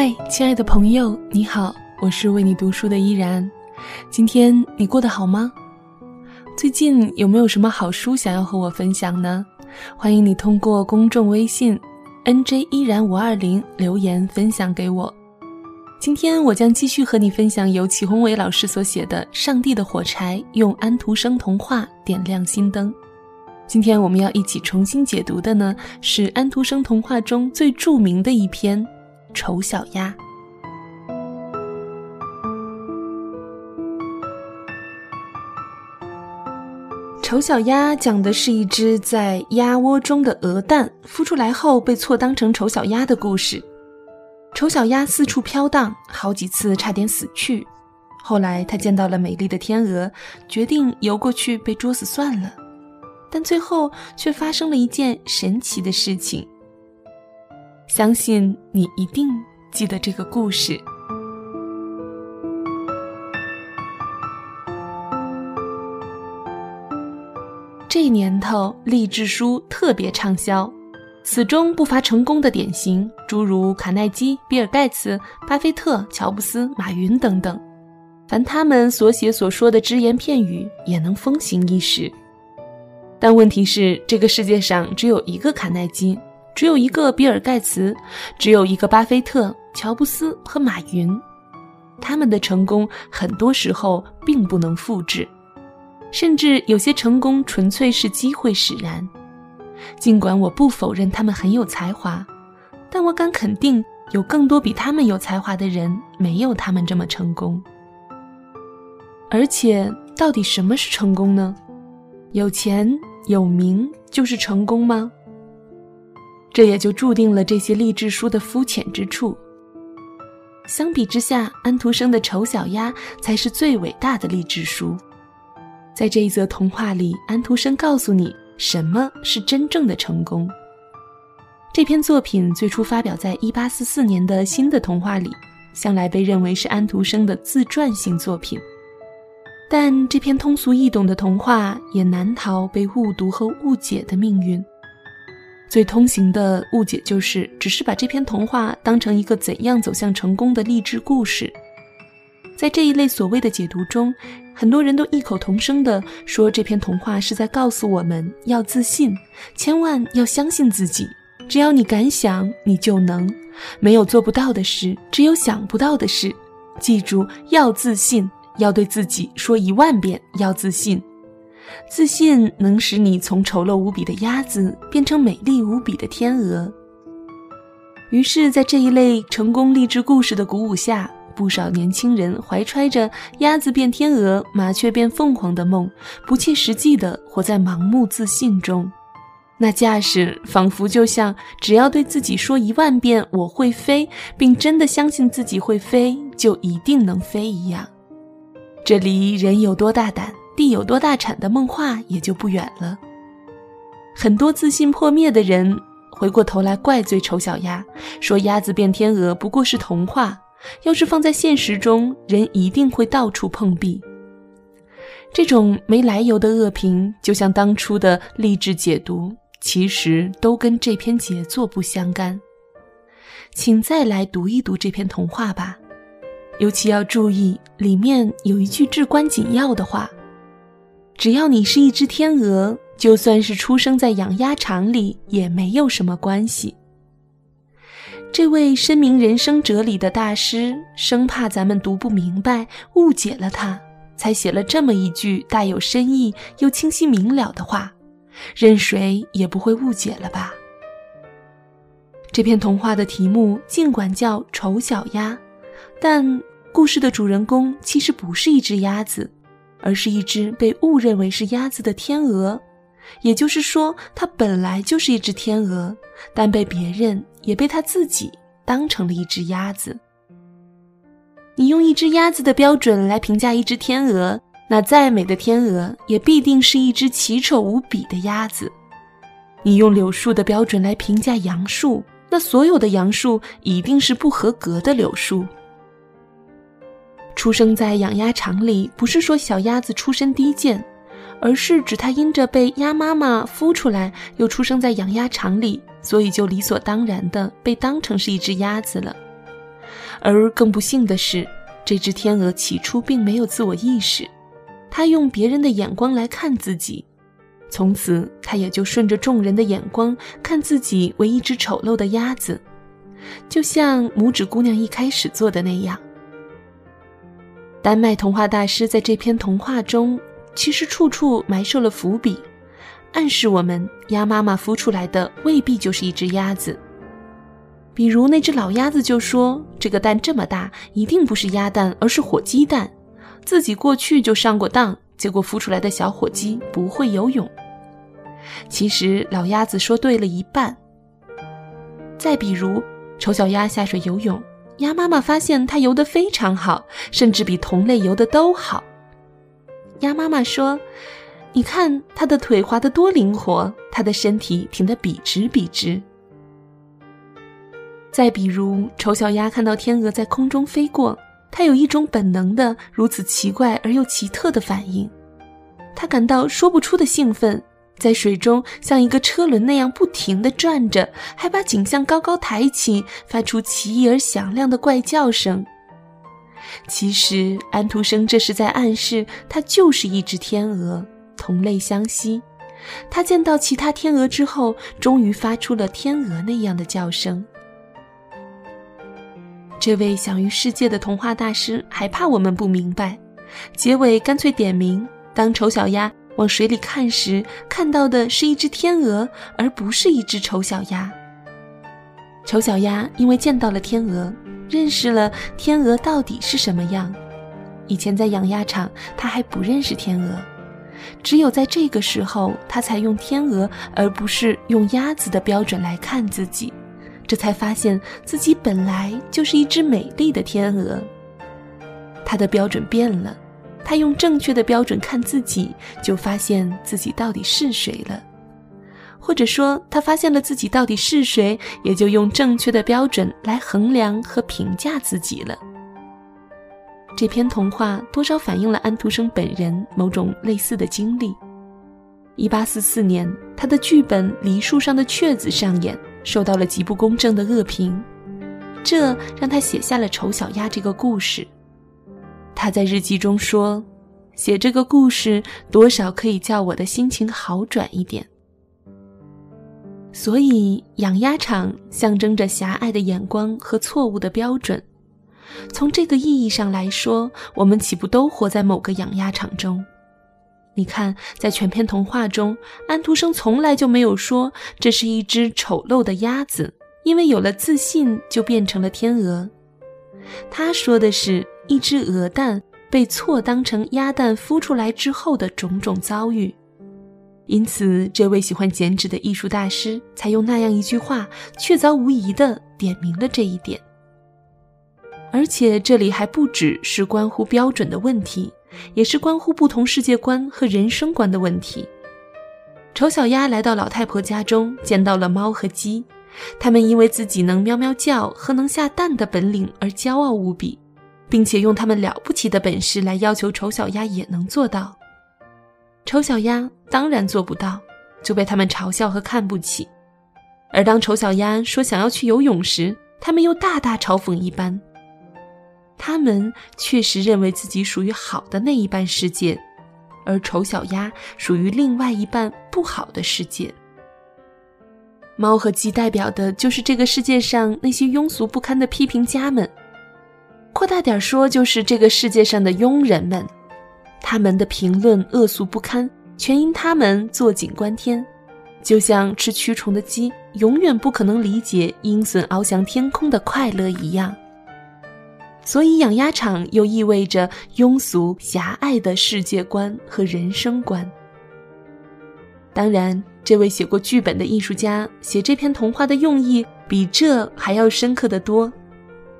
嗨，亲爱的朋友，你好，我是为你读书的依然。今天你过得好吗？最近有没有什么好书想要和我分享呢？欢迎你通过公众微信 n j 依然五二零留言分享给我。今天我将继续和你分享由齐宏伟老师所写的《上帝的火柴》，用安徒生童话点亮心灯。今天我们要一起重新解读的呢，是安徒生童话中最著名的一篇《丑小鸭》。丑小鸭讲的是一只在鸭窝中的鹅蛋孵出来后被错当成丑小鸭的故事。丑小鸭四处飘荡，好几次差点死去。后来它见到了美丽的天鹅，决定游过去被捉死算了。但最后却发生了一件神奇的事情。相信你一定记得这个故事。这年头，励志书特别畅销，此中不乏成功的典型，诸如卡耐基、比尔·盖茨、巴菲特、乔布斯、马云等等。凡他们所写所说的只言片语，也能风行一时。但问题是，这个世界上只有一个卡耐基，只有一个比尔·盖茨，只有一个巴菲特、乔布斯和马云，他们的成功很多时候并不能复制。甚至有些成功纯粹是机会使然。尽管我不否认他们很有才华，但我敢肯定，有更多比他们有才华的人没有他们这么成功。而且，到底什么是成功呢？有钱有名就是成功吗？这也就注定了这些励志书的肤浅之处。相比之下，安徒生的《丑小鸭》才是最伟大的励志书。在这一则童话里，安徒生告诉你什么是真正的成功。这篇作品最初发表在1844年的新的童话里，向来被认为是安徒生的自传性作品。但这篇通俗易懂的童话也难逃被误读和误解的命运。最通行的误解就是，只是把这篇童话当成一个怎样走向成功的励志故事。在这一类所谓的解读中，很多人都异口同声地说，这篇童话是在告诉我们要自信，千万要相信自己。只要你敢想，你就能；没有做不到的事，只有想不到的事。记住，要自信，要对自己说一万遍要自信。自信能使你从丑陋无比的鸭子变成美丽无比的天鹅。于是，在这一类成功励志故事的鼓舞下。不少年轻人怀揣着鸭子变天鹅、麻雀变凤凰的梦，不切实际地活在盲目自信中。那架势仿佛就像只要对自己说一万遍“我会飞”，并真的相信自己会飞，就一定能飞一样。这离人有多大胆，地有多大产的梦话也就不远了。很多自信破灭的人回过头来怪罪丑小鸭，说鸭子变天鹅不过是童话。要是放在现实中，人一定会到处碰壁。这种没来由的恶评，就像当初的励志解读，其实都跟这篇杰作不相干。请再来读一读这篇童话吧，尤其要注意里面有一句至关紧要的话：只要你是一只天鹅，就算是出生在养鸭场里，也没有什么关系。这位深明人生哲理的大师，生怕咱们读不明白、误解了他，才写了这么一句大有深意又清晰明了的话，任谁也不会误解了吧？这篇童话的题目尽管叫《丑小鸭》，但故事的主人公其实不是一只鸭子，而是一只被误认为是鸭子的天鹅。也就是说，它本来就是一只天鹅，但被别人也被他自己当成了一只鸭子。你用一只鸭子的标准来评价一只天鹅，那再美的天鹅也必定是一只奇丑无比的鸭子。你用柳树的标准来评价杨树，那所有的杨树一定是不合格的柳树。出生在养鸭场里，不是说小鸭子出身低贱。而是指它因着被鸭妈妈孵出来，又出生在养鸭场里，所以就理所当然的被当成是一只鸭子了。而更不幸的是，这只天鹅起初并没有自我意识，它用别人的眼光来看自己，从此它也就顺着众人的眼光看自己为一只丑陋的鸭子，就像拇指姑娘一开始做的那样。丹麦童话大师在这篇童话中，其实处处埋设了伏笔，暗示我们鸭妈妈孵出来的未必就是一只鸭子。比如那只老鸭子就说：“这个蛋这么大，一定不是鸭蛋，而是火鸡蛋。自己过去就上过当，结果孵出来的小火鸡不会游泳。”其实老鸭子说对了一半。再比如，丑小鸭下水游泳。鸭妈妈发现它游得非常好，甚至比同类游的都好。鸭妈妈说：“你看它的腿滑得多灵活，它的身体挺得笔直笔直。”再比如，丑小鸭看到天鹅在空中飞过，它有一种本能的、如此奇怪而又奇特的反应，它感到说不出的兴奋。在水中像一个车轮那样不停地转着，还把颈项高高抬起，发出奇异而响亮的怪叫声。其实安徒生这是在暗示，它就是一只天鹅，同类相吸。他见到其他天鹅之后，终于发出了天鹅那样的叫声。这位享誉世界的童话大师还怕我们不明白，结尾干脆点名：当丑小鸭。往水里看时，看到的是一只天鹅，而不是一只丑小鸭。丑小鸭因为见到了天鹅，认识了天鹅到底是什么样。以前在养鸭场，它还不认识天鹅，只有在这个时候，它才用天鹅而不是用鸭子的标准来看自己，这才发现自己本来就是一只美丽的天鹅。它的标准变了。他用正确的标准看自己，就发现自己到底是谁了；或者说，他发现了自己到底是谁，也就用正确的标准来衡量和评价自己了。这篇童话多少反映了安徒生本人某种类似的经历。一八四四年，他的剧本《梨树上的雀子》上演，受到了极不公正的恶评，这让他写下了《丑小鸭》这个故事。他在日记中说：“写这个故事，多少可以叫我的心情好转一点。”所以，养鸭场象征着狭隘的眼光和错误的标准。从这个意义上来说，我们岂不都活在某个养鸭场中？你看，在全篇童话中，安徒生从来就没有说这是一只丑陋的鸭子，因为有了自信就变成了天鹅。他说的是。一只鹅蛋被错当成鸭蛋孵出来之后的种种遭遇，因此这位喜欢剪纸的艺术大师才用那样一句话，确凿无疑地点明了这一点。而且这里还不只是关乎标准的问题，也是关乎不同世界观和人生观的问题。丑小鸭来到老太婆家中，见到了猫和鸡，它们因为自己能喵喵叫和能下蛋的本领而骄傲无比。并且用他们了不起的本事来要求丑小鸭也能做到，丑小鸭当然做不到，就被他们嘲笑和看不起。而当丑小鸭说想要去游泳时，他们又大大嘲讽一般。他们确实认为自己属于好的那一半世界，而丑小鸭属于另外一半不好的世界。猫和鸡代表的就是这个世界上那些庸俗不堪的批评家们。扩大点说，就是这个世界上的庸人们，他们的评论恶俗不堪，全因他们坐井观天，就像吃蛆虫的鸡永远不可能理解鹰隼翱翔天空的快乐一样。所以，养鸭场又意味着庸俗狭隘的世界观和人生观。当然，这位写过剧本的艺术家写这篇童话的用意，比这还要深刻的多。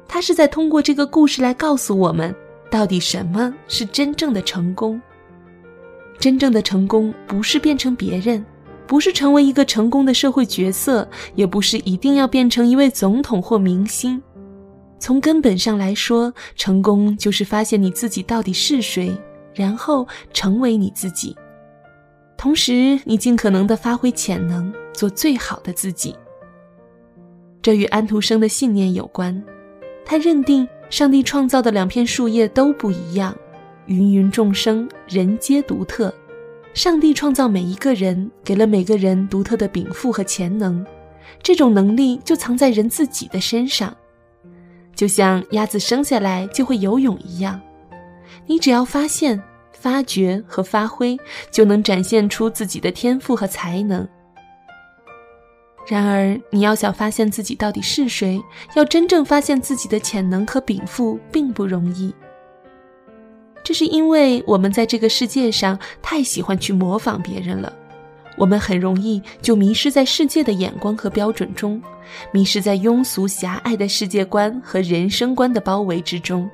他是在通过这个故事来告诉我们，到底什么是真正的成功。真正的成功不是变成别人，不是成为一个成功的社会角色，也不是一定要变成一位总统或明星。从根本上来说，成功就是发现你自己到底是谁，然后成为你自己，同时你尽可能的发挥潜能，做最好的自己。这与安徒生的信念有关。他认定上帝创造的两片树叶都不一样，芸芸众生，人皆独特。上帝创造每一个人，给了每个人独特的禀赋和潜能，这种能力就藏在人自己的身上，就像鸭子生下来就会游泳一样，你只要发现、发掘和发挥，就能展现出自己的天赋和才能。然而，你要想发现自己到底是谁，要真正发现自己的潜能和禀赋，并不容易。这是因为我们在这个世界上太喜欢去模仿别人了，我们很容易就迷失在世界的眼光和标准中，迷失在庸俗狭隘的世界观和人生观的包围之中，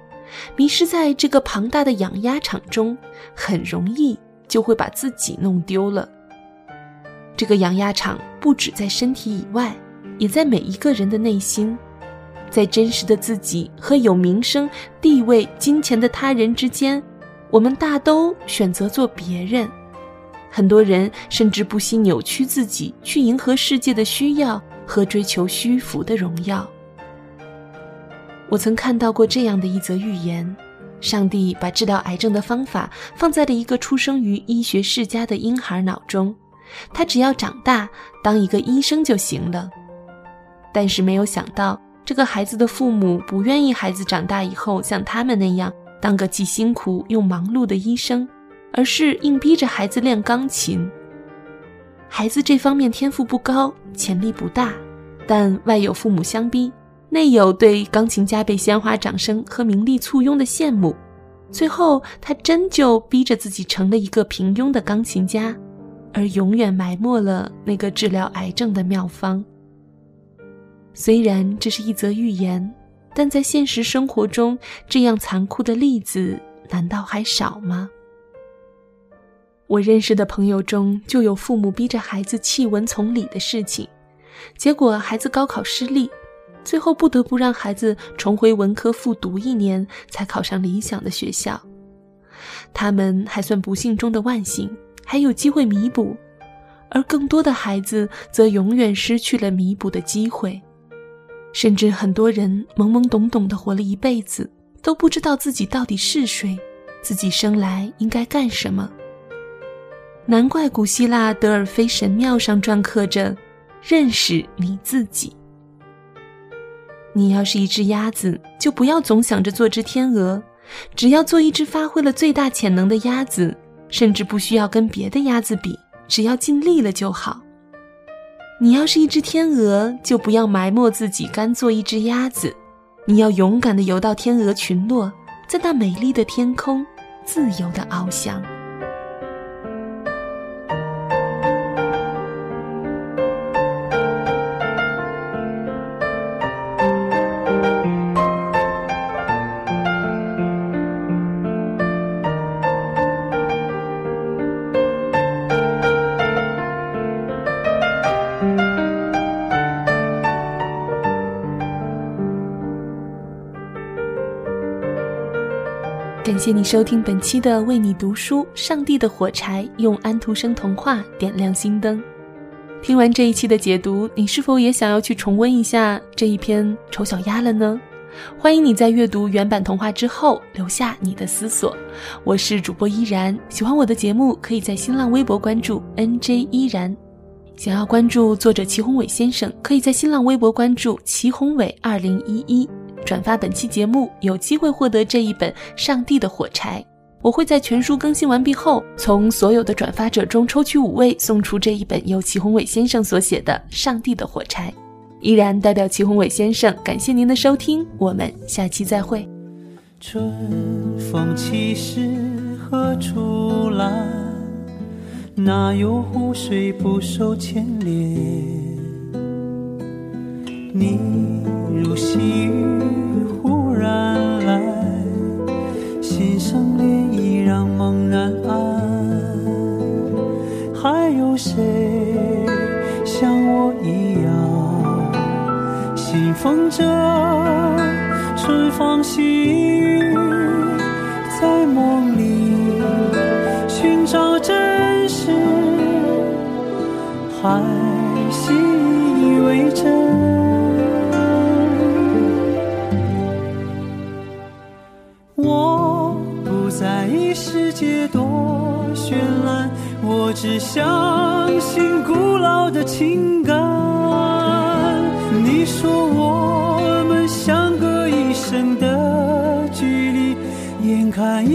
迷失在这个庞大的养鸭场中，很容易就会把自己弄丢了。这个养鸭场不止在身体以外，也在每一个人的内心，在真实的自己和有名声、地位、金钱的他人之间，我们大都选择做别人。很多人甚至不惜扭曲自己，去迎合世界的需要和追求虚浮的荣耀。我曾看到过这样的一则寓言：上帝把治疗癌症的方法放在了一个出生于医学世家的婴孩脑中。他只要长大当一个医生就行了，但是没有想到，这个孩子的父母不愿意孩子长大以后像他们那样当个既辛苦又忙碌的医生，而是硬逼着孩子练钢琴。孩子这方面天赋不高，潜力不大，但外有父母相逼，内有对钢琴家被鲜花掌声和名利簇拥的羡慕，最后他真就逼着自己成了一个平庸的钢琴家。而永远埋没了那个治疗癌症的妙方。虽然这是一则寓言，但在现实生活中，这样残酷的例子难道还少吗？我认识的朋友中就有父母逼着孩子弃文从理的事情，结果孩子高考失利，最后不得不让孩子重回文科复读一年，才考上理想的学校。他们还算不幸中的万幸。还有机会弥补，而更多的孩子则永远失去了弥补的机会，甚至很多人懵懵懂懂的活了一辈子，都不知道自己到底是谁，自己生来应该干什么。难怪古希腊德尔菲神庙上篆刻着“认识你自己”。你要是一只鸭子，就不要总想着做只天鹅，只要做一只发挥了最大潜能的鸭子。甚至不需要跟别的鸭子比，只要尽力了就好。你要是一只天鹅，就不要埋没自己，甘做一只鸭子。你要勇敢地游到天鹅群落，在那美丽的天空，自由地翱翔。感谢你收听本期的为你读书《上帝的火柴》，用安徒生童话点亮心灯。听完这一期的解读，你是否也想要去重温一下这一篇《丑小鸭》了呢？欢迎你在阅读原版童话之后留下你的思索。我是主播依然，喜欢我的节目，可以在新浪微博关注 NJ 依然。想要关注作者齐宏伟先生，可以在新浪微博关注齐宏伟二零一一。转发本期节目，有机会获得这一本《上帝的火柴》。我会在全书更新完毕后，从所有的转发者中抽取五位，送出这一本由齐宏伟先生所写的《上帝的火柴》。依然代表齐宏伟先生，感谢您的收听，我们下期再会。春风起时何处来？哪有湖水不受牵连？你如细着春风细雨，在梦里寻找真实，还信以为真。我不在意世界多绚烂，我只相信古老的情。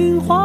的距